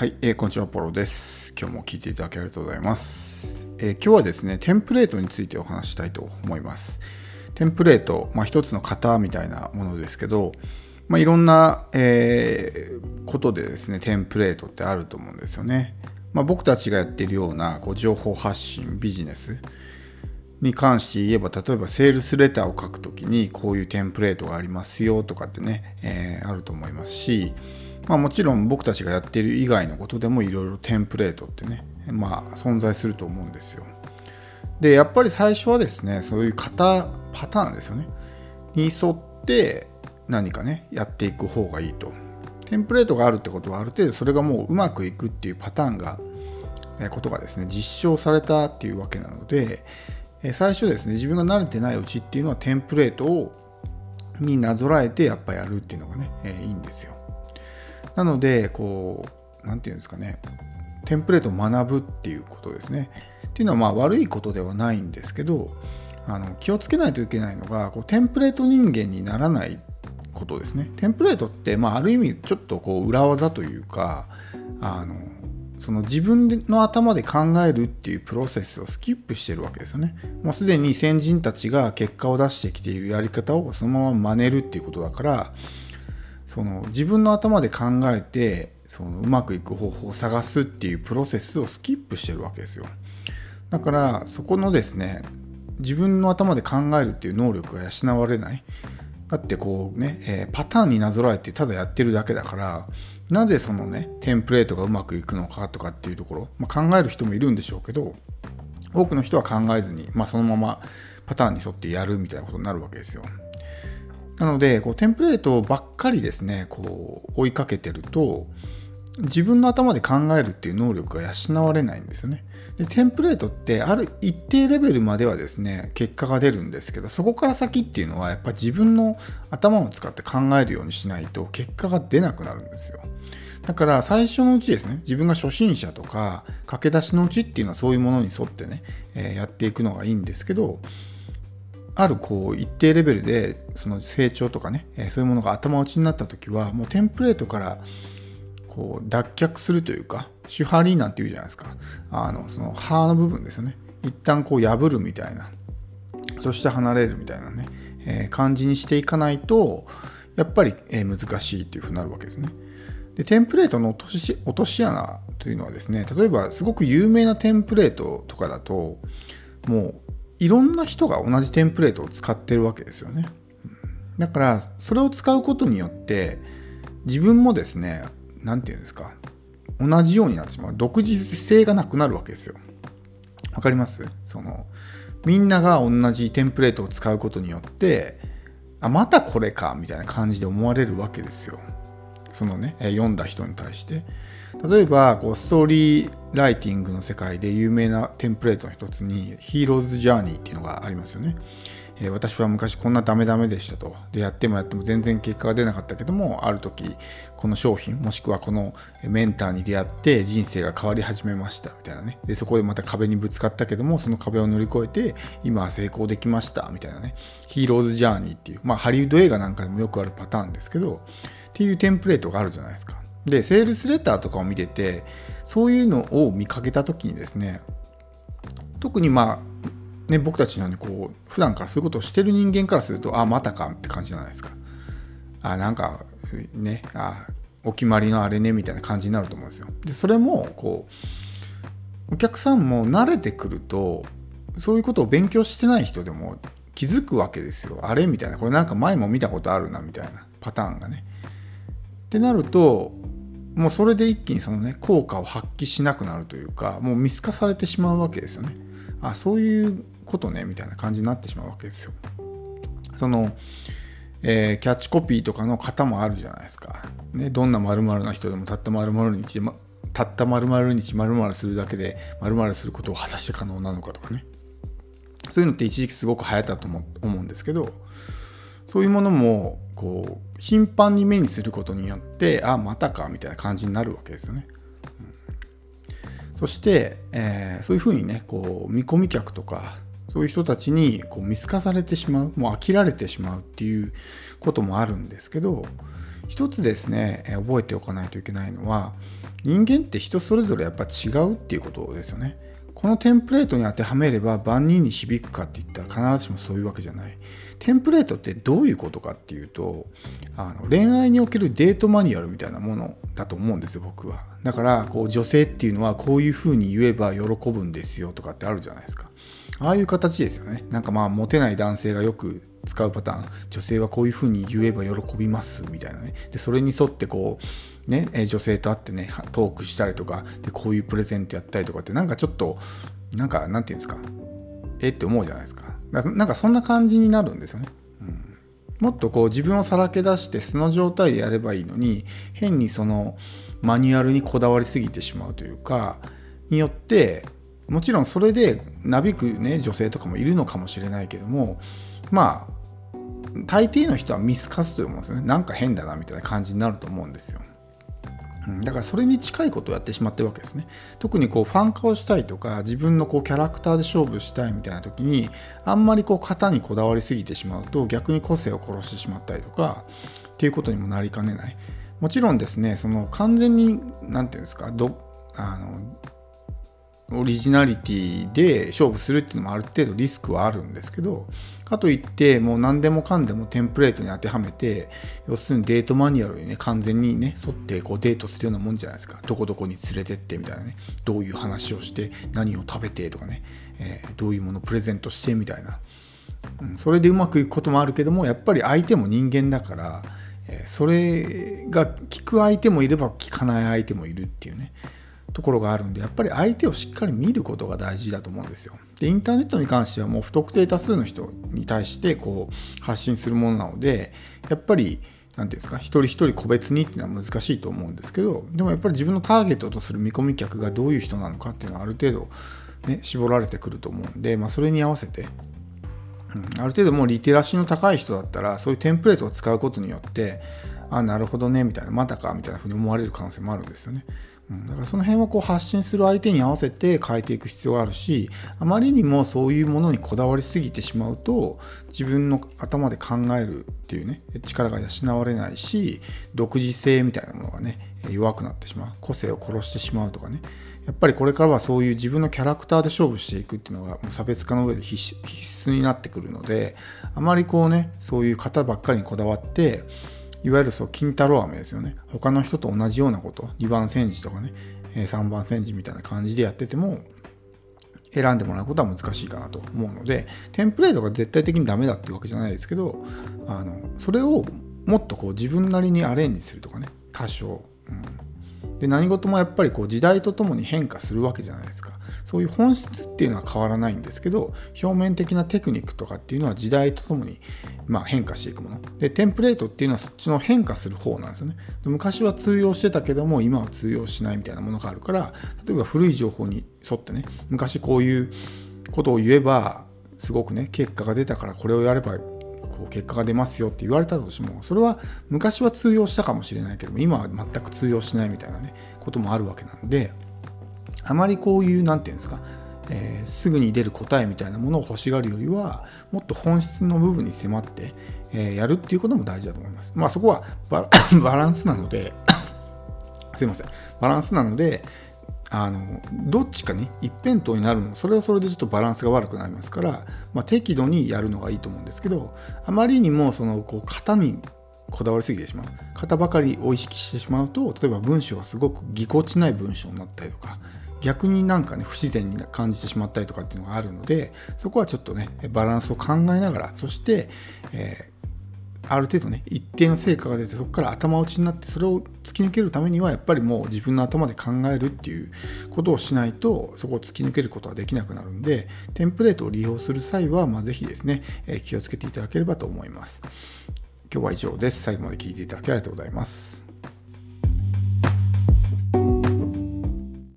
はい、えー、こんにちは、ポロです。今日も聞いていただきありがとうございます、えー、今日はですね、テンプレートについてお話したいと思います。テンプレート、まあ、一つの型みたいなものですけど、まあ、いろんな、えー、ことでですね、テンプレートってあると思うんですよね。まあ、僕たちがやっているようなこう情報発信、ビジネスに関して言えば、例えばセールスレターを書くときにこういうテンプレートがありますよとかってね、え、あると思いますし、まあ、もちろん僕たちがやっている以外のことでもいろいろテンプレートってね、まあ、存在すると思うんですよ。でやっぱり最初はですねそういう型パターンですよねに沿って何かねやっていく方がいいと。テンプレートがあるってことはある程度それがもううまくいくっていうパターンがことがですね実証されたっていうわけなので最初ですね自分が慣れてないうちっていうのはテンプレートをになぞらえてやっぱやるっていうのがね、え、いいんですよ。なので、こう、なんていうんですかね、テンプレートを学ぶっていうことですね。っていうのはまあ悪いことではないんですけど、あの気をつけないといけないのがこうテンプレート人間にならないことですね。テンプレートって、まあ、ある意味ちょっとこう裏技というかあのその自分の頭で考えるっていうプロセスをスキップしてるわけですよね。もうすでに先人たちが結果を出してきているやり方をそのまま真似るっていうことだからその自分の頭で考えてそのうまくいく方法を探すっていうプロセスをスキップしてるわけですよだからそこのですね自分の頭で考えるっていう能力が養われないだってこうね、えー、パターンになぞらえてただやってるだけだからなぜそのねテンプレートがうまくいくのかとかっていうところ、まあ、考える人もいるんでしょうけど多くの人は考えずに、まあ、そのままパターンに沿ってやるみたいなことになるわけですよ。なので、こうテンプレートばっかりですね、こう追いかけてると、自分の頭で考えるっていう能力が養われないんですよね。でテンプレートってある一定レベルまではですね結果が出るんですけどそこから先っていうのはやっぱ自分の頭を使って考えるようにしないと結果が出なくなるんですよだから最初のうちですね自分が初心者とか駆け出しのうちっていうのはそういうものに沿ってね、えー、やっていくのがいいんですけどあるこう一定レベルでその成長とかね、えそういうものが頭打ちになった時はもうテンプレートからこう脱却するというか手張りなんて言うじゃないですか。あのその歯の部分ですよね。一旦こう破るみたいな。そして離れるみたいなね、えー、感じにしていかないとやっぱり、え難しいっていうふうになるわけですね。でテンプレートの落とし落とし穴というのはですね例えばすごく有名なテンプレートとかだともういろんな人が同じテンプレートを使ってるわけですよね。だからそれを使うことによって自分もですね何て言うんですか同じようになってしまう独自性がなくなるわけですよ。わかります？そのみんなが同じテンプレートを使うことによってあまたこれかみたいな感じで思われるわけですよ。そのね読んだ人に対して。例えばストーリーライティングの世界で有名なテンプレートの一つにヒーローズ・ジャーニーっていうのがありますよね。えー、私は昔こんなダメダメでしたと。で、やってもやっても全然結果が出なかったけども、ある時、この商品、もしくはこのメンターに出会って人生が変わり始めましたみたいなね。で、そこでまた壁にぶつかったけども、その壁を乗り越えて、今は成功できましたみたいなね。ヒーローズ・ジャーニーっていう、まあハリウッド映画なんかでもよくあるパターンですけど、っていうテンプレートがあるじゃないですか。で、セールスレターとかを見てて、そういうのを見かけた時にですね、特にまあ、ね、僕たちのようにこう、普段からそういうことをしてる人間からすると、あ、またかって感じじゃないですか。あ、なんか、ね、あ、お決まりのあれね、みたいな感じになると思うんですよ。で、それも、こう、お客さんも慣れてくると、そういうことを勉強してない人でも気づくわけですよ。あれ？みたいな。これなんか前も見たことあるな、みたいなパターンがね。ってなると、もうそれで一気にそのね効果を発揮しなくなるというかもう見透かされてしまうわけですよねあそういうことねみたいな感じになってしまうわけですよ。その、えー、キャッチコピーとかの型もあるじゃないですか、ね、どんな〇〇な人でもたった〇〇日たった〇〇日〇〇するだけで〇〇することを果たして可能なのかとかね。そういうのって一時期すごく流行ったと思うんですけどそういうものもこう頻繁に目にすることによってあまたかみたいな感じになるわけですよね。うん、そして、えー、そういうふうにねこう見込み客とかそういう人たちにこう見透かされてしまうもう飽きられてしまうっていうこともあるんですけど一つですね覚えておかないといけないのは人間って人それぞれやっぱ違うっていうことですよね。このテンプレートに当てはめれば万人に響くかって言ったら必ずしもそういうわけじゃない。テンプレートってどういうことかっていうとあの恋愛におけるデートマニュアルみたいなものだと思うんですよ僕は。だからこう女性っていうのはこういうふうに言えば喜ぶんですよとかってあるじゃないですか。ああいう形ですよね。なんかまあモテない男性がよく使うパターン女性はこういうふうに言えば喜びますみたいなねでそれに沿ってこうね女性と会ってねトークしたりとかでこういうプレゼントやったりとかってなんかちょっとなんかなんていうんですかえって思うじゃないですか。なんかそんな感じになるんですよね、うん、もっとこう自分をさらけ出して素の状態でやればいいのに変にそのマニュアルにこだわりすぎてしまうというかによってもちろんそれでなびくね女性とかもいるのかもしれないけどもまあ大抵の人は見透かすと思うんですよね。なんか変だなみたいな感じになると思うんですよ、だからそれに近いことをやってしまってるわけですね。特にこうファン化をしたいとか自分のこうキャラクターで勝負したいみたいな時にあんまりこう型にこだわりすぎてしまうと逆に個性を殺してしまったりとかっていうことにもなりかねない。もちろんですねその完全に何て言うんですかどあのオリジナリティで勝負するっていうのもある程度リスクはあるんですけどかといってもう何でもかんでもテンプレートに当てはめて要するにデートマニュアルにね完全にね沿ってこうデートするようなもんじゃないですか。どこどこに連れてってみたいなね。どういう話をして何を食べてとかね、えー、どういうものをプレゼントしてみたいな、うん、それでうまくいくこともあるけどもやっぱり相手も人間だからそれが聞く相手もいれば聞かない相手もいるっていうね。ところがあるんでやっぱり相手をしっかり見ることが大事だと思うんですよ。でインターネットに関してはもう不特定多数の人に対してこう発信するものなのでやっぱり何て言うんですか一人一人個別にっていうのは難しいと思うんですけどでもやっぱり自分のターゲットとする見込み客がどういう人なのかっていうのはある程度、ね、絞られてくると思うんで、まあ、それに合わせてうん、ある程度もうリテラシーの高い人だったらそういうテンプレートを使うことによってあなるほどねみたいなまたかみたいなふうに思われる可能性もあるんですよね。うん、だからその辺はこう発信する相手に合わせて変えていく必要があるしあまりにもそういうものにこだわりすぎてしまうと自分の頭で考えるっていうね力が養われないし独自性みたいなものがね弱くなってしまう。個性を殺してしまうとかね。やっぱりこれからはそういう自分のキャラクターで勝負していくっていうのが差別化の上で必須になってくるのであまりこうねそういう方ばっかりにこだわっていわゆるそう金太郎飴ですよね。他の人と同じようなこと2番煎じとかね3番煎じみたいな感じでやってても選んでもらうことは難しいかなと思うのでテンプレートが絶対的にダメだっていうわけじゃないですけどあのそれをもっとこう自分なりにアレンジするとかね多少、うん、で何事もやっぱりこう時代とともに変化するわけじゃないですか。そういう本質っていうのは変わらないんですけど表面的なテクニックとかっていうのは時代とともにまあ変化していくもの。でテンプレートっていうのはそっちの変化する方なんですよね。昔は通用してたけども今は通用しないみたいなものがあるから例えば古い情報に沿ってね昔こういうことを言えばすごくね結果が出たからこれをやればこう結果が出ますよって言われたとしてもそれは昔は通用したかもしれないけども今は全く通用しないみたいなねこともあるわけなんであまりこういう何て言うんですか、えー、すぐに出る答えみたいなものを欲しがるよりはもっと本質の部分に迫って、えー、やるっていうことも大事だと思います。まあそこはバランスなのですいませんバランスなので あのどっちかに一辺倒になるのそれはそれでちょっとバランスが悪くなりますから、まあ、適度にやるのがいいと思うんですけどあまりにもそのこう型にこだわりすぎてしまう型ばかりを意識してしまうと例えば文章がすごくぎこちない文章になったりとか逆になんかね不自然に感じてしまったりとかっていうのがあるのでそこはちょっとねバランスを考えながらそして、えー、ある程度ね一定の成果が出てそこから頭打ちになってそれを突き抜けるためにはやっぱりもう自分の頭で考えるっていうことをしないとそこを突き抜けることはできなくなるんでテンプレートを利用する際は、まあ、ぜひですね、え、気をつけていただければと思います。今日は以上です。最後まで聴いていただきありがとうございます。